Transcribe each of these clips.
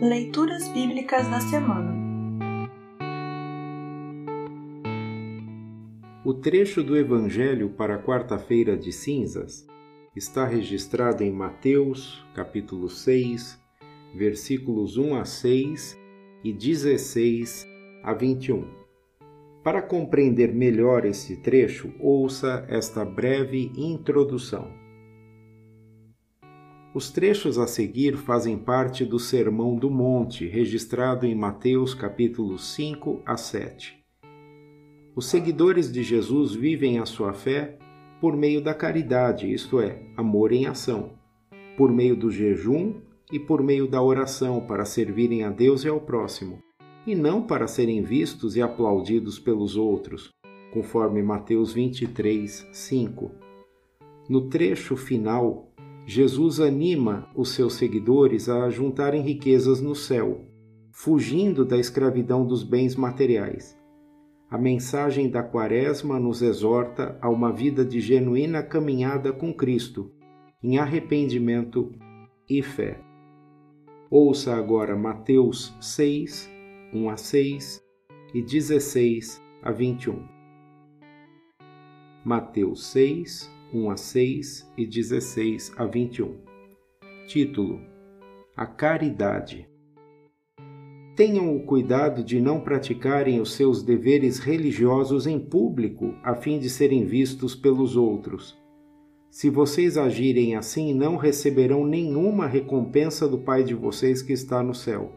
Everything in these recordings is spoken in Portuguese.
Leituras Bíblicas da Semana O trecho do Evangelho para a quarta-feira de cinzas está registrado em Mateus, capítulo 6, versículos 1 a 6 e 16 a 21. Para compreender melhor esse trecho, ouça esta breve introdução. Os trechos a seguir fazem parte do Sermão do Monte, registrado em Mateus capítulos 5 a 7. Os seguidores de Jesus vivem a sua fé por meio da caridade, isto é, amor em ação, por meio do jejum e por meio da oração para servirem a Deus e ao próximo, e não para serem vistos e aplaudidos pelos outros, conforme Mateus 23, 5. No trecho final, Jesus anima os seus seguidores a juntarem riquezas no céu, fugindo da escravidão dos bens materiais. A mensagem da Quaresma nos exorta a uma vida de genuína caminhada com Cristo, em arrependimento e fé. Ouça agora Mateus 6, 1 a 6 e 16 a 21. Mateus 6, 1 a 6 e 16 a 21. Título: A Caridade. Tenham o cuidado de não praticarem os seus deveres religiosos em público a fim de serem vistos pelos outros. Se vocês agirem assim, não receberão nenhuma recompensa do Pai de vocês que está no céu.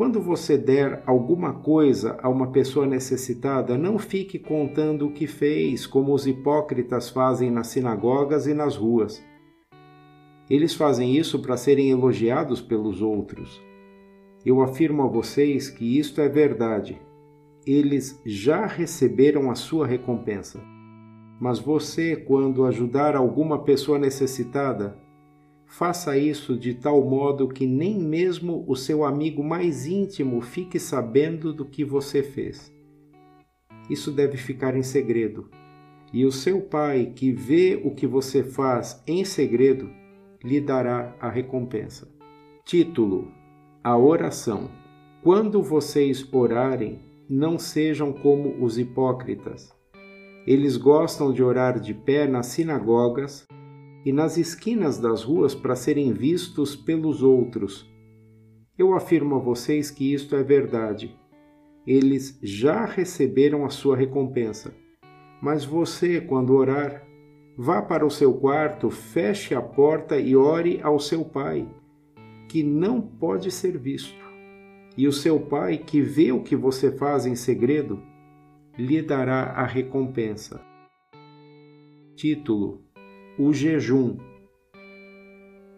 Quando você der alguma coisa a uma pessoa necessitada, não fique contando o que fez, como os hipócritas fazem nas sinagogas e nas ruas. Eles fazem isso para serem elogiados pelos outros. Eu afirmo a vocês que isto é verdade. Eles já receberam a sua recompensa. Mas você, quando ajudar alguma pessoa necessitada, Faça isso de tal modo que nem mesmo o seu amigo mais íntimo fique sabendo do que você fez. Isso deve ficar em segredo. E o seu pai, que vê o que você faz em segredo, lhe dará a recompensa. Título: A oração. Quando vocês orarem, não sejam como os hipócritas. Eles gostam de orar de pé nas sinagogas e nas esquinas das ruas para serem vistos pelos outros. Eu afirmo a vocês que isto é verdade. Eles já receberam a sua recompensa. Mas você, quando orar, vá para o seu quarto, feche a porta e ore ao seu pai, que não pode ser visto. E o seu pai, que vê o que você faz em segredo, lhe dará a recompensa. Título o jejum.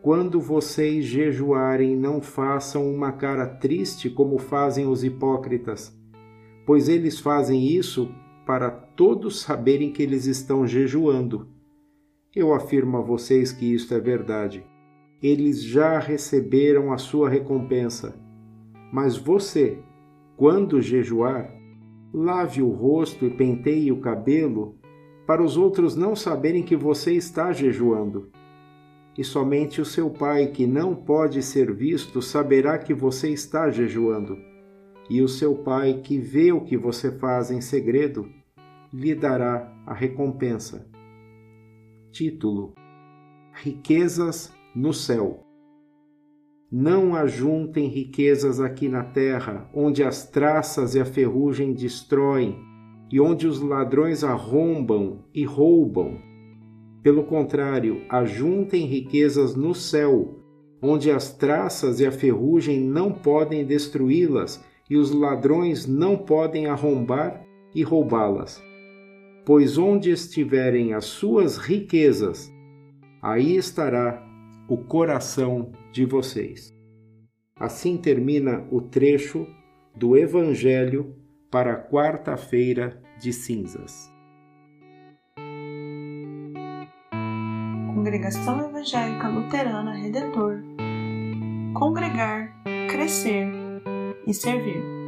Quando vocês jejuarem, não façam uma cara triste como fazem os hipócritas, pois eles fazem isso para todos saberem que eles estão jejuando. Eu afirmo a vocês que isto é verdade. Eles já receberam a sua recompensa. Mas você, quando jejuar, lave o rosto e penteie o cabelo para os outros não saberem que você está jejuando. E somente o seu pai, que não pode ser visto, saberá que você está jejuando. E o seu pai, que vê o que você faz em segredo, lhe dará a recompensa. Título: Riquezas no céu. Não ajuntem riquezas aqui na terra, onde as traças e a ferrugem destroem e onde os ladrões arrombam e roubam. Pelo contrário, ajuntem riquezas no céu, onde as traças e a ferrugem não podem destruí-las e os ladrões não podem arrombar e roubá-las. Pois onde estiverem as suas riquezas, aí estará o coração de vocês. Assim termina o trecho do Evangelho para quarta-feira de cinzas. Congregação Evangélica Luterana Redentor Congregar, Crescer e Servir.